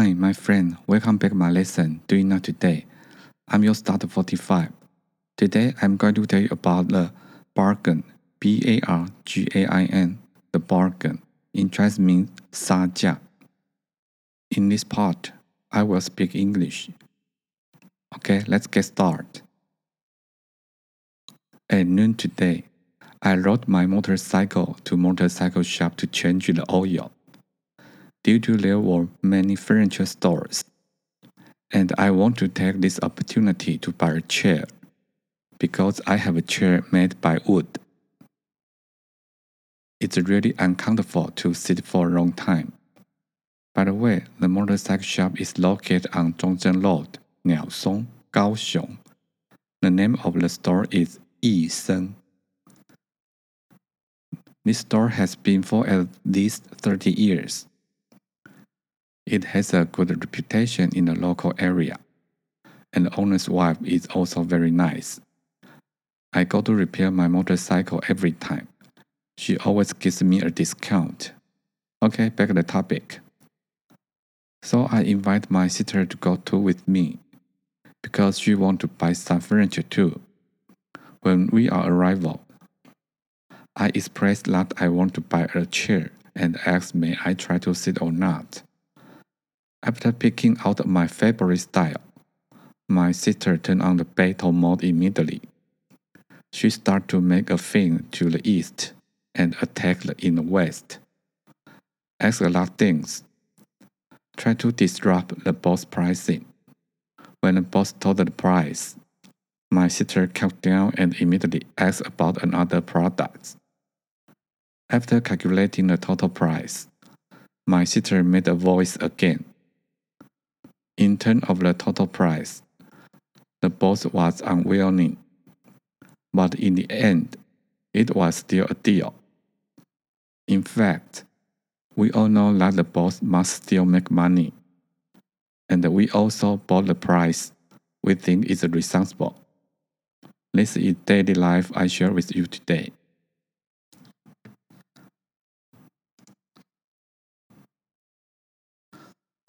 Hi, my friend. Welcome back my lesson. Doing now today. I'm your starter 45. Today I'm going to tell you about the bargain. B A R G A I N. The bargain. In Chinese means 杀价. In this part, I will speak English. Okay, let's get started. At noon today, I rode my motorcycle to motorcycle shop to change the oil. Due to there were many furniture stores, and I want to take this opportunity to buy a chair because I have a chair made by wood. It's really uncomfortable to sit for a long time. By the way, the motorcycle shop is located on Zhongzheng Road, Niaosong, Kaohsiung. The name of the store is Yi Sheng. This store has been for at least 30 years. It has a good reputation in the local area, and the owner's wife is also very nice. I go to repair my motorcycle every time. She always gives me a discount. Okay, back to the topic. So I invite my sister to go too with me because she want to buy some furniture too. When we are arrival, I expressed that I want to buy a chair and asked may I try to sit or not. After picking out my favorite style, my sister turned on the battle mode immediately. She started to make a fin to the east and attack in the west. Ask a lot of things. Try to disrupt the boss pricing. When the boss told the price, my sister calmed down and immediately asked about another product. After calculating the total price, my sister made a voice again. In terms of the total price, the boss was unwilling, but in the end, it was still a deal. In fact, we all know that the boss must still make money, and we also bought the price we think is responsible. This is daily life I share with you today.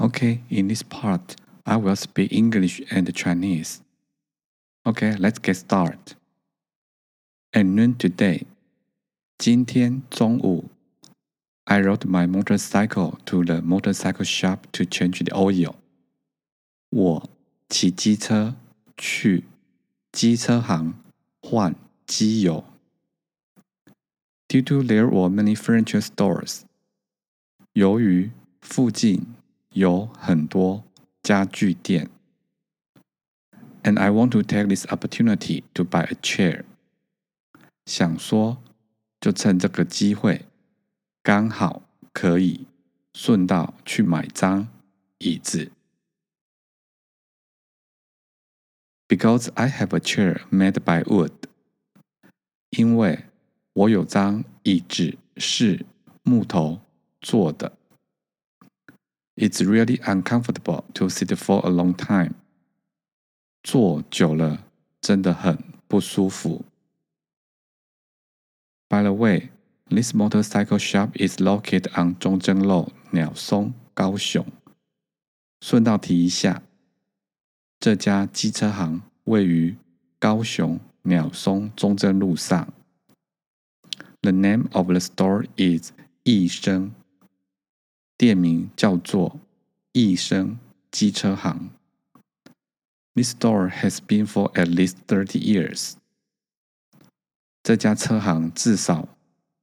Okay, in this part, I will speak English and Chinese. Okay, let's get started. At noon today, 今天中午 I rode my motorcycle to the motorcycle shop to change the oil. 我骑机车去机车行换机油。Due to there were many furniture stores. 由于附近 有很多家具店。And I want to take this opportunity to buy a chair. 想说，就趁这个机会，刚好可以顺道去买张椅子。Because I have a chair made by wood. 因为我有张椅子是木头做的。 It's really uncomfortable to sit for a long time. 坐久了真的很不舒服。By the way, this motorcycle shop is located on 中正路鸟松高雄。顺道提一下，这家机车行位于高雄鸟松中正路上。The name of the store is 益生。 店名叫做益生机车行。This store has been for at least thirty years。这家车行至少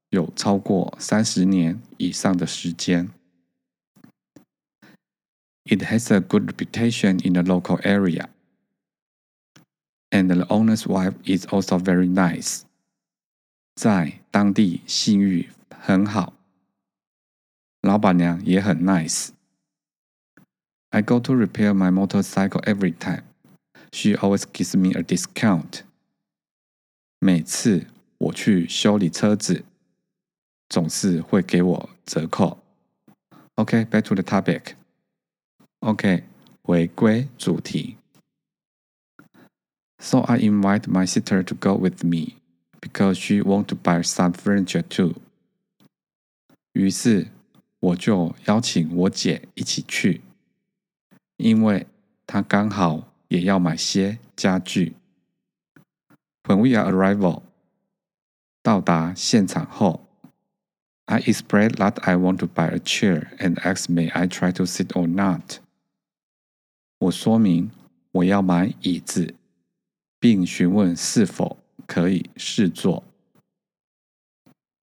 有超过三十年以上的时间。It has a good reputation in the local area, and the owner's wife is also very nice。在当地信誉很好。老板娘也很 nice。I go to repair my motorcycle every time. She always gives me a discount. 每次我去修理车子，总是会给我折扣。OK, back to the topic. OK，回归主题。So I invite my sister to go with me because she want to buy some furniture too. 于是 我就邀请我姐一起去， 因为他刚好也要买些家具。When we are arrival，到达现场后，I explained that I want to buy a chair and asked may I try to sit or not。我说明我要买椅子，并询问是否可以试坐。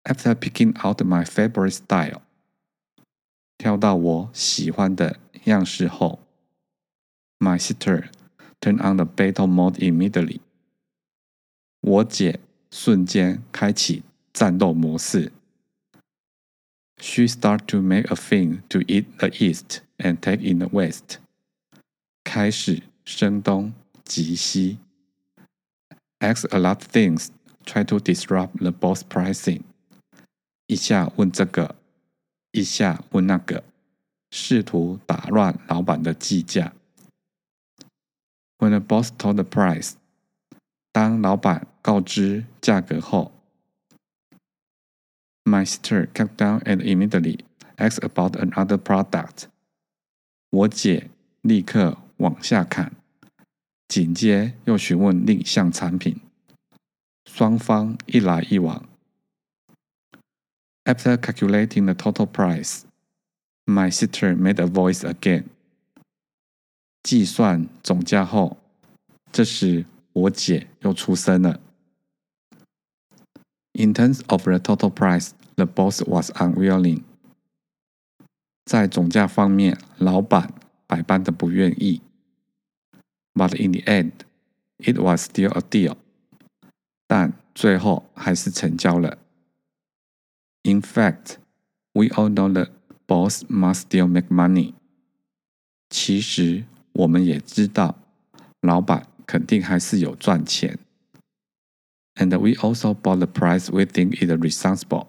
After picking out my favorite style， 挑到我喜欢的样式后，My sister turned on the battle mode immediately。我姐瞬间开启战斗模式。She started to make a thing to eat the east and take in the west。开始声东击西。Ask a lot of things, try to disrupt the boss pricing。一下问这个， 一下问那个，试图打乱老板的计价。When the boss told the price，当老板告知价格后，My sister cut down and immediately asked about another product。我姐立刻往下砍，紧接又询问另一项产品。双方一来一往。After calculating the total price, my sister made a voice again. 计算总价后，这时我姐又出声了。In terms of the total price, the boss was unwilling. 在总价方面，老板百般的不愿意。But in the end, it was still a deal. 但最后还是成交了。 In fact, we all know that boss must still make money. 其实我们也知道，老板肯定还是有赚钱。And we also bought the price we think is reasonable.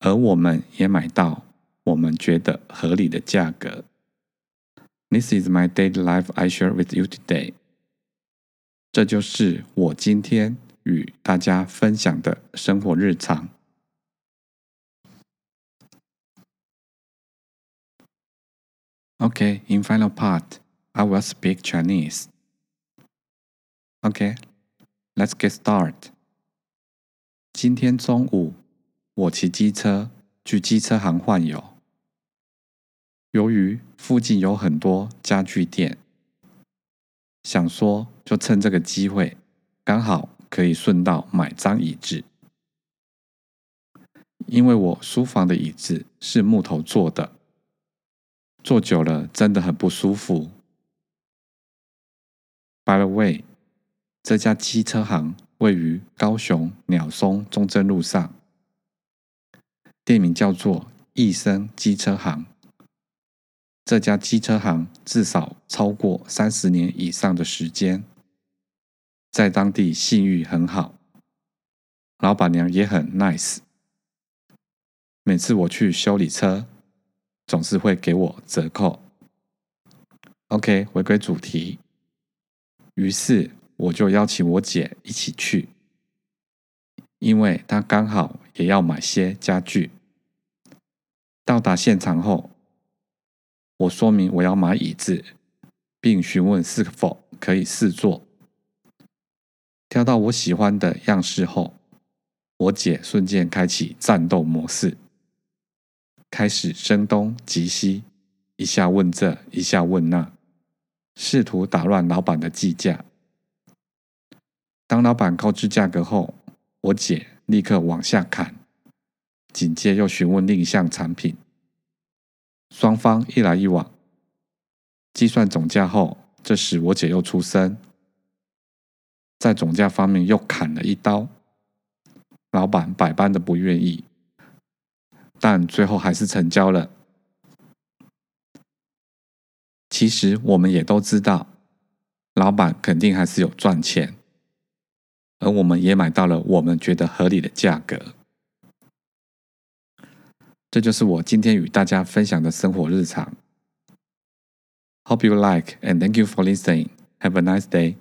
而我们也买到我们觉得合理的价格。This is my daily life I share with you today. 这就是我今天与大家分享的生活日常。 Okay, in final part, I will speak Chinese. Okay, let's get start. 今天中午，我骑机车去机车行换油。由于附近有很多家具店，想说就趁这个机会，刚好可以顺道买张椅子。因为我书房的椅子是木头做的。坐久了真的很不舒服。By the way，这家机车行位于高雄鸟松中正路上，店名叫做益生机车行。这家机车行至少超过三十年以上的时间，在当地信誉很好，老板娘也很 nice。每次我去修理车。总是会给我折扣。OK，回归主题。于是我就邀请我姐一起去，因为她刚好也要买些家具。到达现场后，我说明我要买椅子，并询问是否可以试坐。挑到我喜欢的样式后，我姐瞬间开启战斗模式。开始声东击西，一下问这，一下问那，试图打乱老板的计价。当老板告知价格后，我姐立刻往下砍，紧接又询问另一项产品。双方一来一往，计算总价后，这时我姐又出声，在总价方面又砍了一刀。老板百般的不愿意。但最后还是成交了。其实我们也都知道，老板肯定还是有赚钱，而我们也买到了我们觉得合理的价格。这就是我今天与大家分享的生活日常。Hope you like and thank you for listening. Have a nice day.